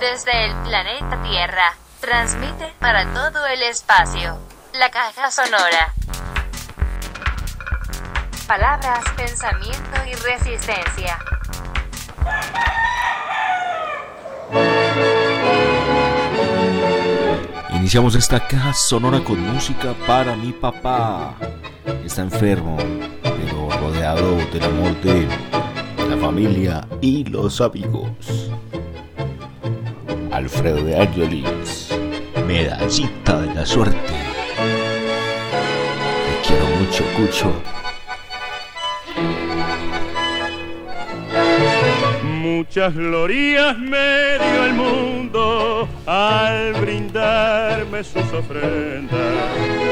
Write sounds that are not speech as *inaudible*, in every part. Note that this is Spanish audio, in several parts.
desde el planeta Tierra, transmite para todo el espacio. La caja sonora. Palabras, pensamiento y resistencia. Iniciamos esta caja sonora con música para mi papá. Está enfermo, pero rodeado del amor de la familia y los amigos. Alfredo de Angelis, medallita de la suerte. Te quiero mucho, Cucho. Muchas glorias me dio el mundo al brindarme sus ofrendas.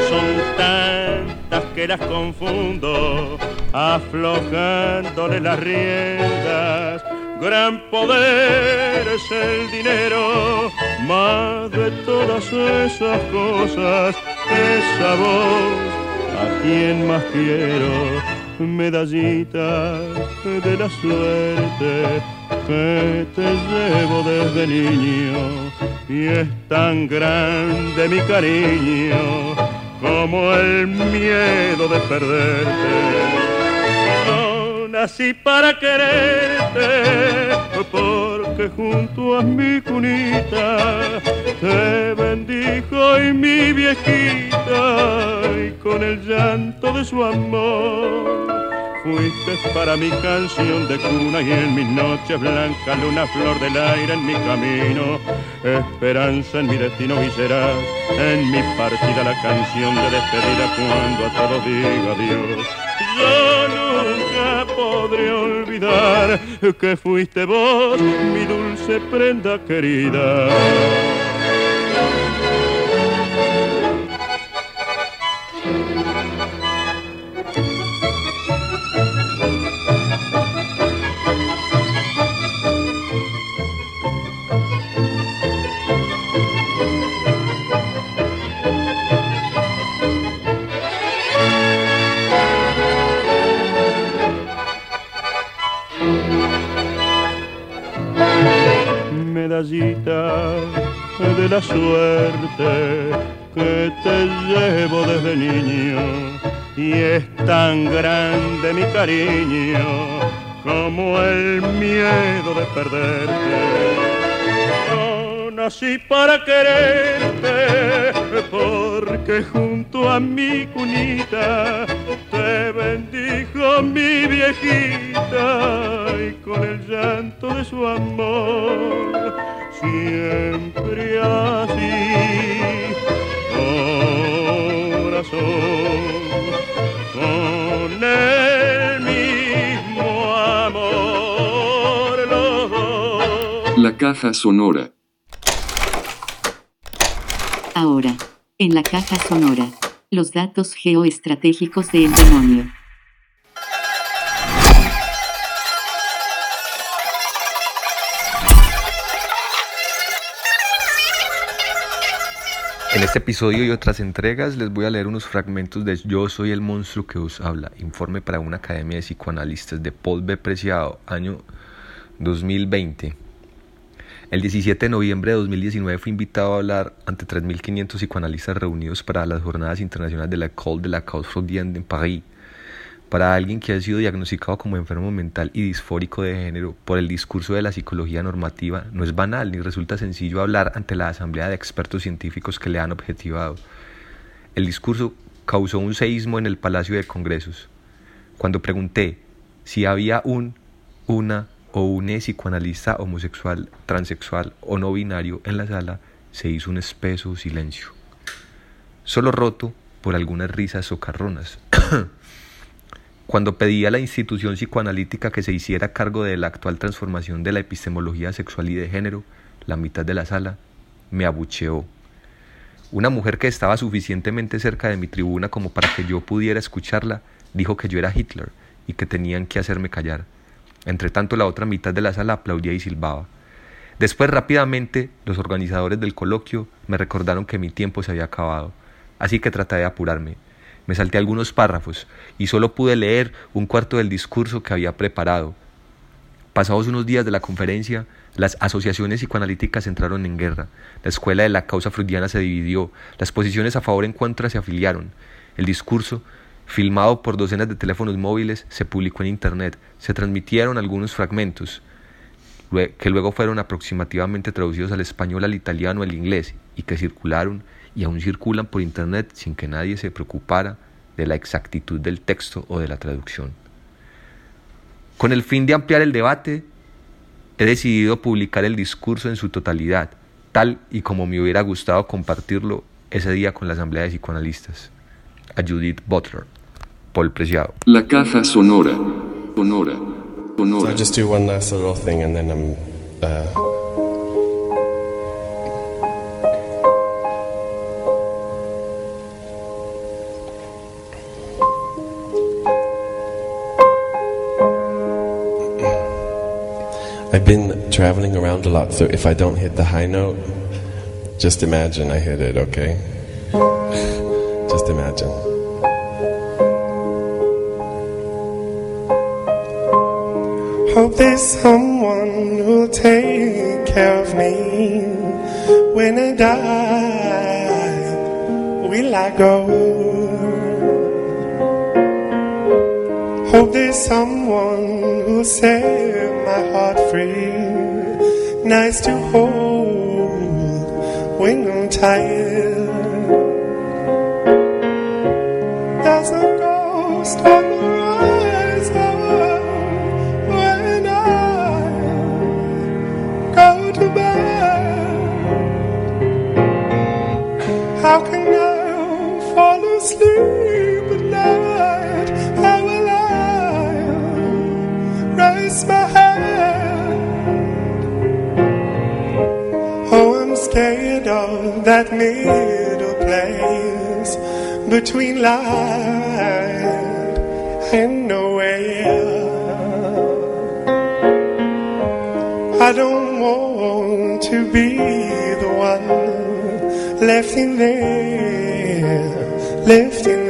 Son tantas que las confundo, aflojándole las riendas. Gran poder es el dinero, más de todas esas cosas, esa voz a quien más quiero medallita de la suerte que te llevo desde niño y es tan grande mi cariño como el miedo de perderte. Nací para quererte porque junto a mi cunita te bendijo y mi viejita y con el llanto de su amor fuiste para mi canción de cuna y en mis noches blancas luna flor del aire en mi camino esperanza en mi destino y serás en mi partida la canción de despedida cuando a todos diga adiós podré olvidar que fuiste vos mi dulce prenda querida de la suerte que te llevo desde niño y es tan grande mi cariño como el miedo de perderte. No nací para quererte porque junto a mi cunita te bendijo mi viejita y con el llanto de su amor siempre así, corazón, con el mismo amor. La caja sonora. Ahora, en la caja sonora, los datos geoestratégicos del demonio. En este episodio y otras entregas les voy a leer unos fragmentos de Yo soy el monstruo que os habla, informe para una academia de psicoanalistas de Paul B. Preciado, año 2020. El 17 de noviembre de 2019 fui invitado a hablar ante 3.500 psicoanalistas reunidos para las jornadas internacionales de la École de la Cause Freudienne en París para alguien que ha sido diagnosticado como enfermo mental y disfórico de género por el discurso de la psicología normativa, no es banal ni resulta sencillo hablar ante la asamblea de expertos científicos que le han objetivado. El discurso causó un seísmo en el Palacio de Congresos. Cuando pregunté si había un, una o un psicoanalista homosexual, transexual o no binario en la sala, se hizo un espeso silencio. Solo roto por algunas risas socarronas. *coughs* Cuando pedí a la institución psicoanalítica que se hiciera cargo de la actual transformación de la epistemología sexual y de género, la mitad de la sala me abucheó. Una mujer que estaba suficientemente cerca de mi tribuna como para que yo pudiera escucharla, dijo que yo era Hitler y que tenían que hacerme callar. Entre tanto, la otra mitad de la sala aplaudía y silbaba. Después, rápidamente, los organizadores del coloquio me recordaron que mi tiempo se había acabado, así que traté de apurarme. Me salté algunos párrafos y solo pude leer un cuarto del discurso que había preparado. Pasados unos días de la conferencia, las asociaciones psicoanalíticas entraron en guerra. La escuela de la causa freudiana se dividió. Las posiciones a favor y en contra se afiliaron. El discurso, filmado por docenas de teléfonos móviles, se publicó en Internet. Se transmitieron algunos fragmentos que luego fueron aproximativamente traducidos al español, al italiano, al inglés y que circularon y aún circulan por Internet sin que nadie se preocupara de la exactitud del texto o de la traducción. Con el fin de ampliar el debate, he decidido publicar el discurso en su totalidad, tal y como me hubiera gustado compartirlo ese día con la Asamblea de Psicoanalistas. A Judith Butler, Paul Preciado. La caja sonora. Sonora. Sonora. So I just do one last little thing and then I'm uh, I've been traveling around a lot, so if I don't hit the high note, just imagine I hit it, okay? *laughs* Just imagine. Hope there's someone who'll take care of me when I die. Will I go? Hope there's someone who'll set my heart free. Nice to hold when I'm tired. There's a ghost on the that middle place between light and nowhere. I don't want to be the one left in there, left in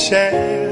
say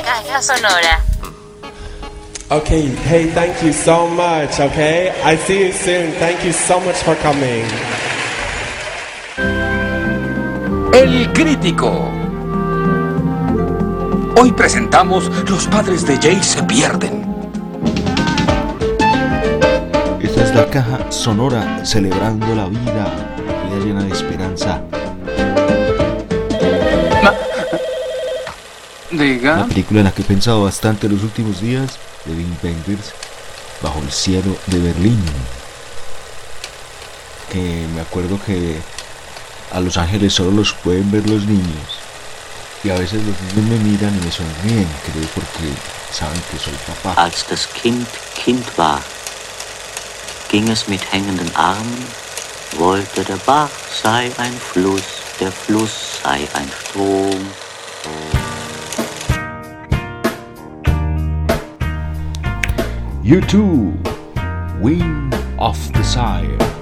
caja sonora. Okay, hey, thank you so much, okay? I see you soon. Thank you so much for coming. El crítico. Hoy presentamos Los padres de Jay se pierden. Esta es la caja sonora celebrando la vida, vida llena de esperanza. Diga. Una película en la que he pensado bastante los últimos días, de Wim Wenders, Bajo el cielo de Berlín. Que me acuerdo que a los ángeles solo los pueden ver los niños. Y a veces los niños me miran y me sonríen, creo porque saben que soy papá. Als das Kind Kind war, ging es mit hängenden Armen, wollte der Bach sei ein Fluss, der Fluss sei ein Strom. You too, wing off the side.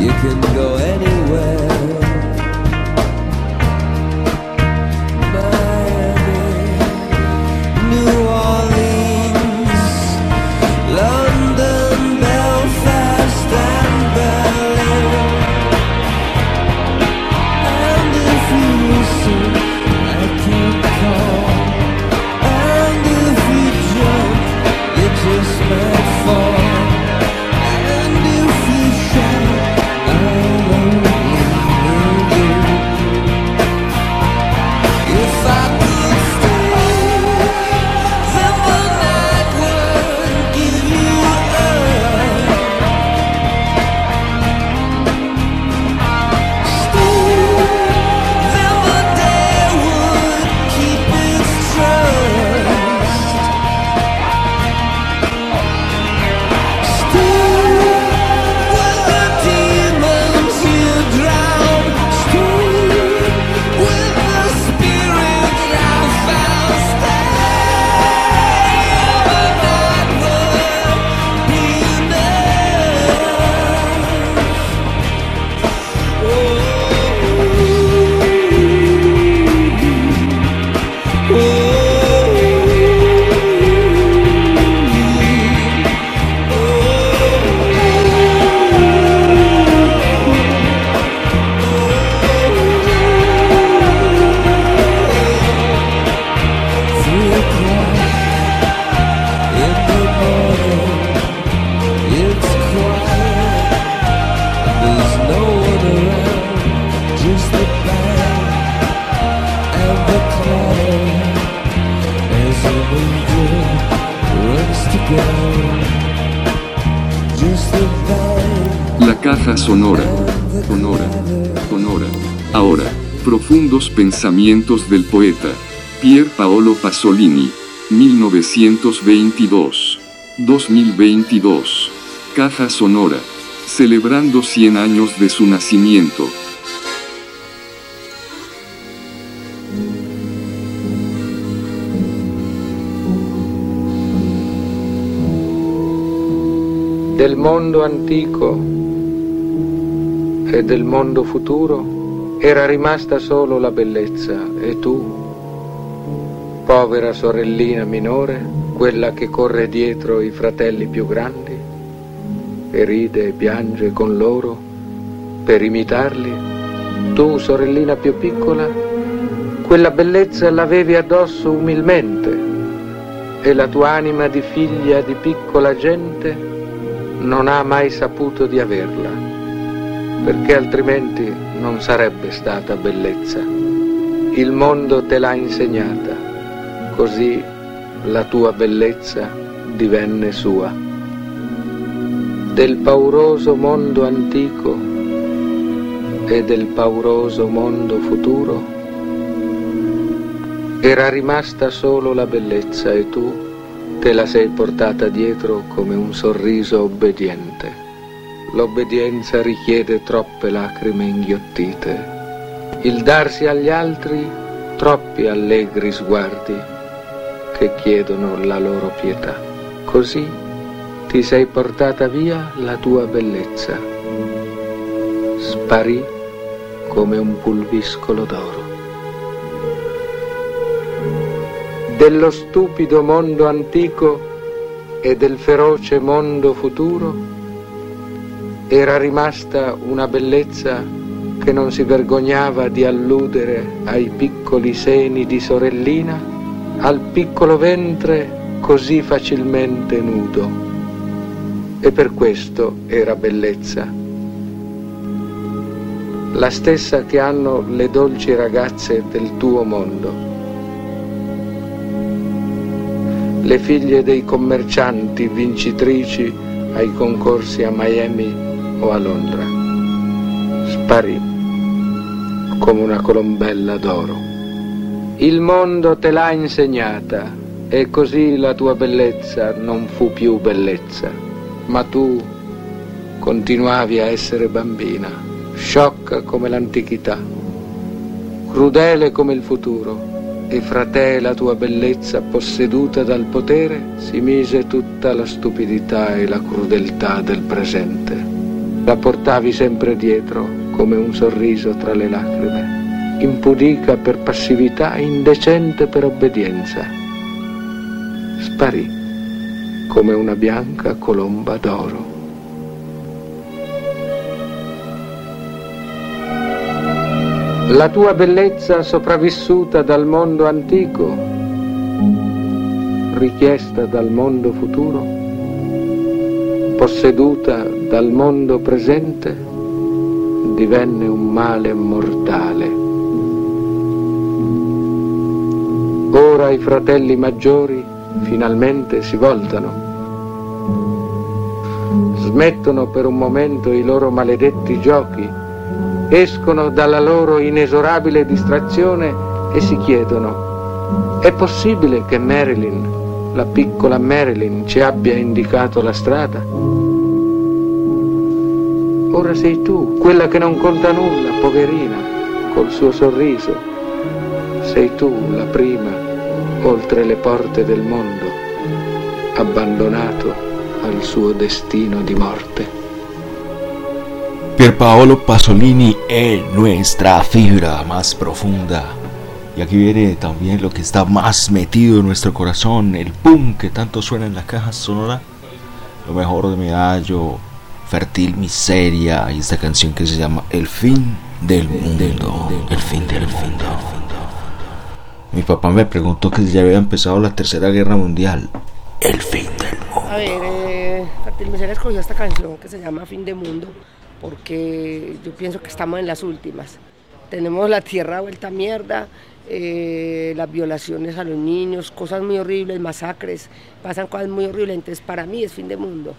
You can go anywhere. Pensamientos del poeta. Pier Paolo Pasolini. 1922. 2022. Caja sonora. Celebrando 100 años de su nacimiento. Del mondo antico e del mondo futuro era rimasta solo la bellezza. E tu, povera sorellina minore, quella che corre dietro i fratelli più grandi e ride e piange con loro per imitarli, tu, sorellina più piccola, quella bellezza l'avevi addosso umilmente e la tua anima di figlia di piccola gente non ha mai saputo di averla, perché altrimenti non sarebbe stata bellezza. Il mondo te l'ha insegnata, così la tua bellezza divenne sua. Del pauroso mondo antico e del pauroso mondo futuro era rimasta solo la bellezza e tu te la sei portata dietro come un sorriso obbediente. L'obbedienza richiede troppe lacrime inghiottite, il darsi agli altri troppi allegri sguardi che chiedono la loro pietà. Così ti sei portata via la tua bellezza. Sparì come un pulviscolo d'oro. dello stupido mondo antico e del feroce mondo futuro, era rimasta una bellezza che non si vergognava di alludere ai piccoli seni di sorellina, al piccolo ventre così facilmente nudo. E per questo era bellezza. La stessa che hanno le dolci ragazze del tuo mondo. le figlie dei commercianti vincitrici ai concorsi a Miami o a Londra. Sparì come una colombella d'oro. Il mondo te l'ha insegnata e così la tua bellezza non fu più bellezza, ma tu continuavi a essere bambina, sciocca come l'antichità, crudele come il futuro e fra te e la tua bellezza posseduta dal potere si mise tutta la stupidità e la crudeltà del presente. La portavi sempre dietro come un sorriso tra le lacrime, impudica per passività, indecente per obbedienza. Sparì come una bianca colomba d'oro. La tua bellezza sopravvissuta dal mondo antico, richiesta dal mondo futuro, posseduta dal mondo presente, divenne un male mortale. Ora i fratelli maggiori finalmente si voltano, smettono per un momento i loro maledetti giochi escono dalla loro inesorabile distrazione e si chiedono, è possibile che Marilyn, la piccola Marilyn, ci abbia indicato la strada? Ora sei tu, quella che non conta nulla, poverina, col suo sorriso. Sei tu la prima, oltre le porte del mondo, abbandonato al suo destino di morte. Pierpaolo Pasolini en nuestra fibra más profunda. Y aquí viene también lo que está más metido en nuestro corazón, el pum que tanto suena en la caja sonora. Lo mejor de Medallo, Fértil Miseria y esta canción que se llama El fin del mundo. El fin del mundo. Mi papá me preguntó que si ya había empezado la tercera guerra mundial. El fin del mundo. A ver, eh, Fértil Miseria escogió esta canción que se llama Fin de Mundo porque yo pienso que estamos en las últimas. Tenemos la tierra vuelta a mierda, eh, las violaciones a los niños, cosas muy horribles, masacres, pasan cosas muy horribles, entonces para mí es fin de mundo.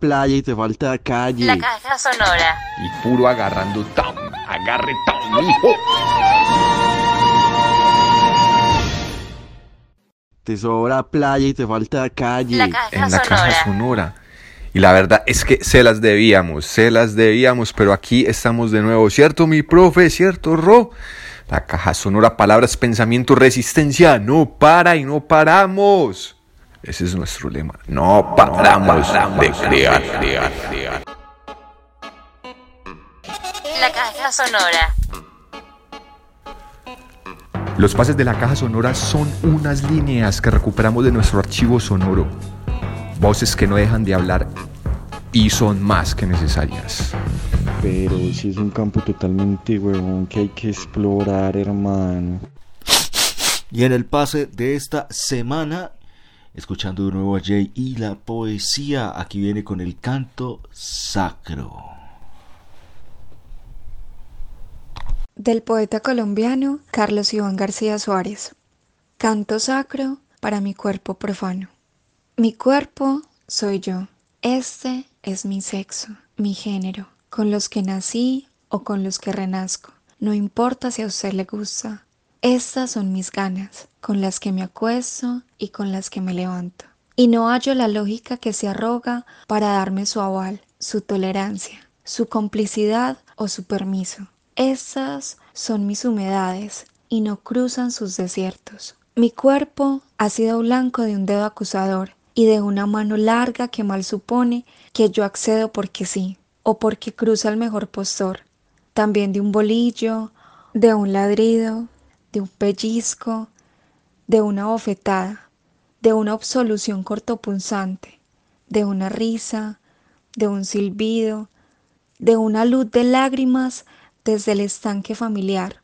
Playa y te falta calle. La caja sonora. Y puro agarrando tom. Agarre tom, hijo. Te sobra playa y te falta calle. La caja en la sonora. caja sonora. Y la verdad es que se las debíamos, se las debíamos, pero aquí estamos de nuevo, ¿cierto mi profe? ¿Cierto, Ro? La caja sonora, palabras, pensamiento, resistencia, no para y no paramos. Ese es nuestro lema, no paramos de crear, crear, crear. La caja sonora. Los pases de la caja sonora son unas líneas que recuperamos de nuestro archivo sonoro. Voces que no dejan de hablar y son más que necesarias. Pero si es un campo totalmente huevón que hay que explorar, hermano. Y en el pase de esta semana, escuchando de nuevo a Jay y la poesía, aquí viene con el canto sacro. Del poeta colombiano Carlos Iván García Suárez. Canto sacro para mi cuerpo profano. Mi cuerpo soy yo. Este es mi sexo, mi género, con los que nací o con los que renazco. No importa si a usted le gusta. Estas son mis ganas, con las que me acuesto y con las que me levanto. Y no hallo la lógica que se arroga para darme su aval, su tolerancia, su complicidad o su permiso. Estas son mis humedades y no cruzan sus desiertos. Mi cuerpo ha sido blanco de un dedo acusador y de una mano larga que mal supone que yo accedo porque sí, o porque cruza el mejor postor. También de un bolillo, de un ladrido, de un pellizco, de una bofetada, de una absolución cortopunzante, de una risa, de un silbido, de una luz de lágrimas desde el estanque familiar.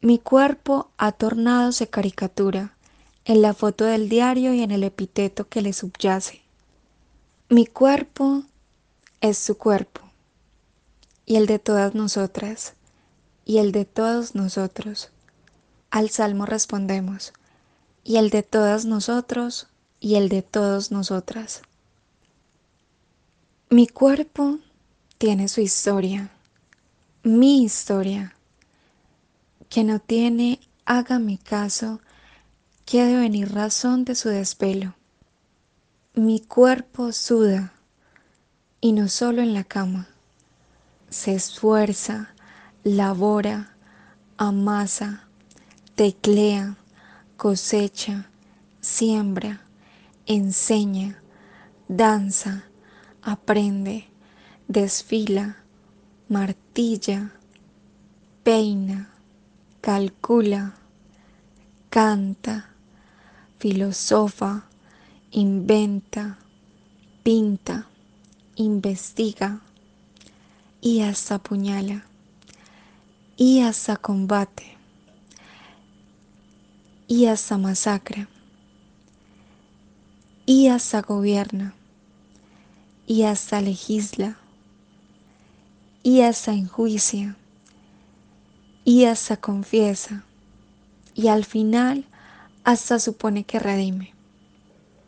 Mi cuerpo ha tornadose caricatura en la foto del diario y en el epíteto que le subyace. Mi cuerpo es su cuerpo, y el de todas nosotras, y el de todos nosotros. Al salmo respondemos, y el de todas nosotros, y el de todos nosotras. Mi cuerpo tiene su historia, mi historia, que no tiene, hágame caso, que ha de venir razón de su despelo. Mi cuerpo suda, y no solo en la cama, se esfuerza, labora, amasa, teclea, cosecha, siembra, enseña, danza, aprende, desfila, martilla, peina, calcula, canta, filosofa, inventa, pinta, investiga y hasta apuñala y hasta combate y hasta masacra y hasta gobierna y hasta legisla y hasta enjuicia y hasta confiesa y al final hasta supone que redime.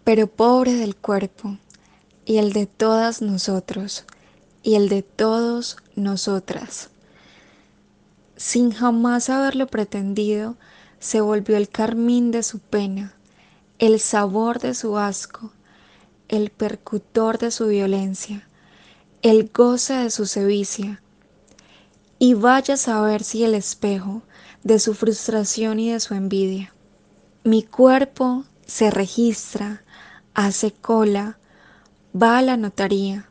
Pero pobre del cuerpo y el de todas nosotros y el de todos nosotras. Sin jamás haberlo pretendido, se volvió el carmín de su pena, el sabor de su asco, el percutor de su violencia, el goce de su sevicia. Y vaya a saber si el espejo de su frustración y de su envidia. Mi cuerpo se registra, hace cola, va a la notaría,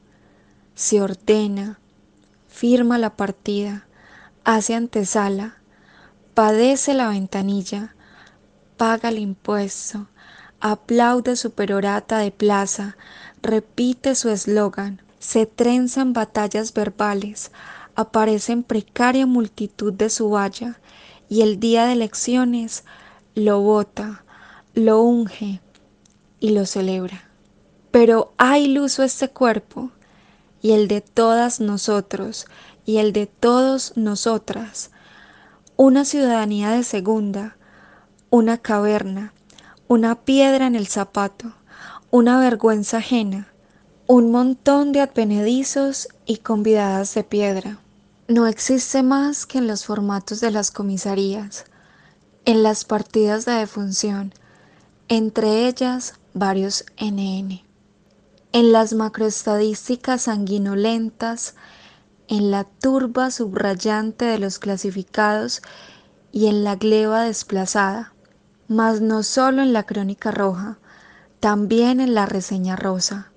se ordena, firma la partida, hace antesala, padece la ventanilla, paga el impuesto, aplaude su perorata de plaza, repite su eslogan, se trenza en batallas verbales, aparece en precaria multitud de su valla, y el día de elecciones lo vota, lo unge y lo celebra. Pero hay iluso este cuerpo, y el de todas nosotros, y el de todos nosotras, una ciudadanía de segunda, una caverna, una piedra en el zapato, una vergüenza ajena, un montón de advenedizos y convidadas de piedra. No existe más que en los formatos de las comisarías, en las partidas de defunción, entre ellas varios NN, en las macroestadísticas sanguinolentas, en la turba subrayante de los clasificados y en la gleba desplazada, mas no solo en la crónica roja, también en la reseña rosa.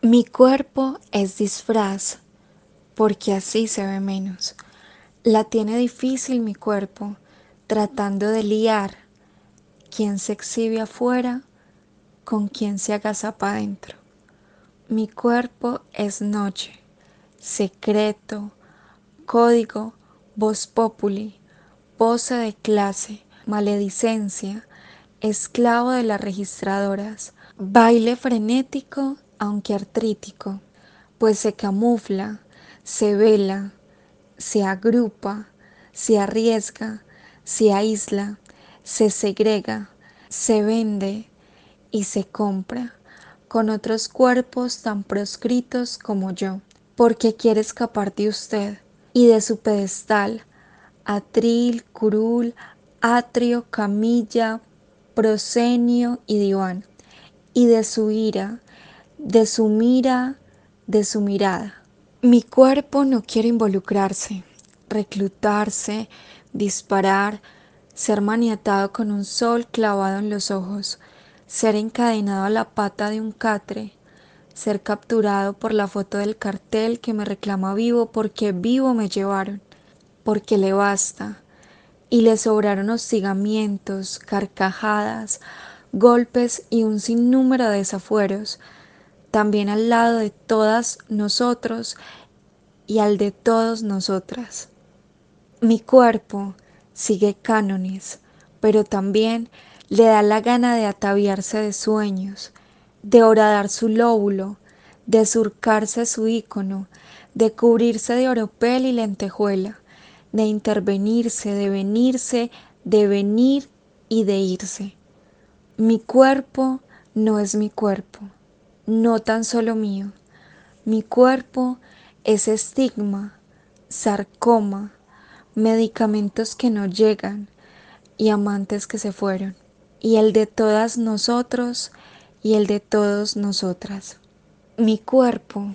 Mi cuerpo es disfraz, porque así se ve menos. La tiene difícil mi cuerpo, tratando de liar quien se exhibe afuera con quien se agazapa adentro. Mi cuerpo es noche, secreto, código, voz populi, pose de clase, maledicencia, esclavo de las registradoras, baile frenético aunque artrítico, pues se camufla, se vela, se agrupa, se arriesga, se aísla, se segrega, se vende y se compra con otros cuerpos tan proscritos como yo, porque quiere escapar de usted y de su pedestal, atril, curul, atrio, camilla, prosenio y diván, y de su ira, de su mira, de su mirada. Mi cuerpo no quiere involucrarse, reclutarse, disparar, ser maniatado con un sol clavado en los ojos, ser encadenado a la pata de un catre, ser capturado por la foto del cartel que me reclama vivo porque vivo me llevaron, porque le basta, y le sobraron hostigamientos, carcajadas, golpes y un sinnúmero de desafueros, también al lado de todas nosotros y al de todos nosotras. Mi cuerpo sigue cánones, pero también le da la gana de ataviarse de sueños, de horadar su lóbulo, de surcarse su ícono, de cubrirse de oropel y lentejuela, de intervenirse, de venirse, de venir y de irse. Mi cuerpo no es mi cuerpo no tan solo mío. Mi cuerpo es estigma, sarcoma, medicamentos que no llegan y amantes que se fueron, y el de todas nosotros y el de todos nosotras. Mi cuerpo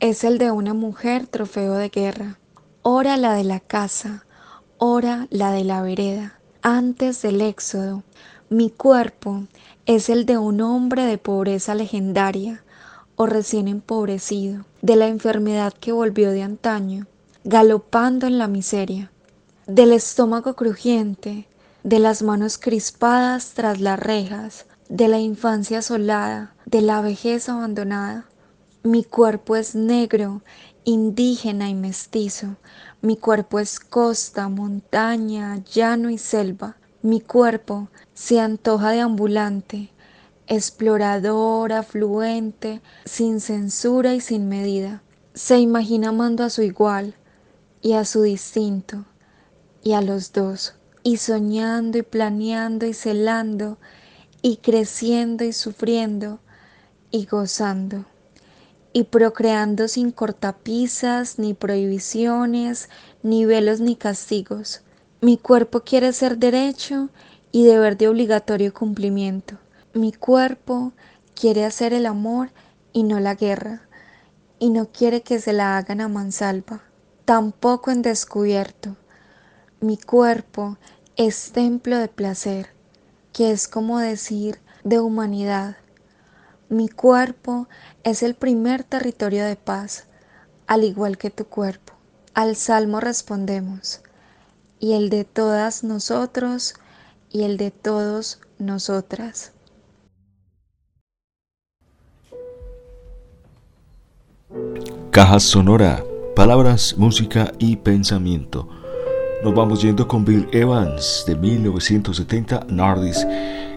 es el de una mujer trofeo de guerra, ora la de la casa, hora la de la vereda, antes del éxodo. Mi cuerpo es el de un hombre de pobreza legendaria o recién empobrecido, de la enfermedad que volvió de antaño, galopando en la miseria, del estómago crujiente, de las manos crispadas tras las rejas, de la infancia asolada, de la vejez abandonada. Mi cuerpo es negro, indígena y mestizo. Mi cuerpo es costa, montaña, llano y selva. Mi cuerpo se antoja de ambulante, explorador, afluente, sin censura y sin medida. Se imagina amando a su igual y a su distinto y a los dos, y soñando y planeando y celando, y creciendo y sufriendo y gozando, y procreando sin cortapisas, ni prohibiciones, ni velos, ni castigos. Mi cuerpo quiere ser derecho y deber de obligatorio cumplimiento. Mi cuerpo quiere hacer el amor y no la guerra, y no quiere que se la hagan a mansalva, tampoco en descubierto. Mi cuerpo es templo de placer, que es como decir de humanidad. Mi cuerpo es el primer territorio de paz, al igual que tu cuerpo. Al salmo respondemos, y el de todas nosotros y el de todos nosotras. Caja Sonora, palabras, música y pensamiento. Nos vamos yendo con Bill Evans de 1970, Nardis.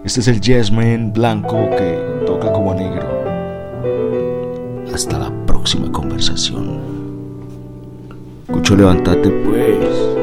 Este es el jazzman blanco que toca como negro. Hasta la próxima conversación. Cucho, levántate pues.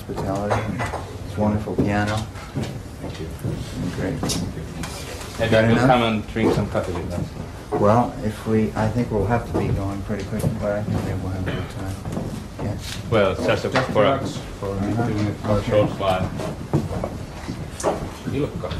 Very much for hospitality. It's wonderful piano. Thank you. Great. Maybe Got we'll enough? come and drink some coffee with us. Well, if we, I think we'll have to be going pretty quickly, but I think we'll have a good time. Yes. Well, just a, Just for, a, relax. for Uh-huh. doing for a Okay. short while. You look good.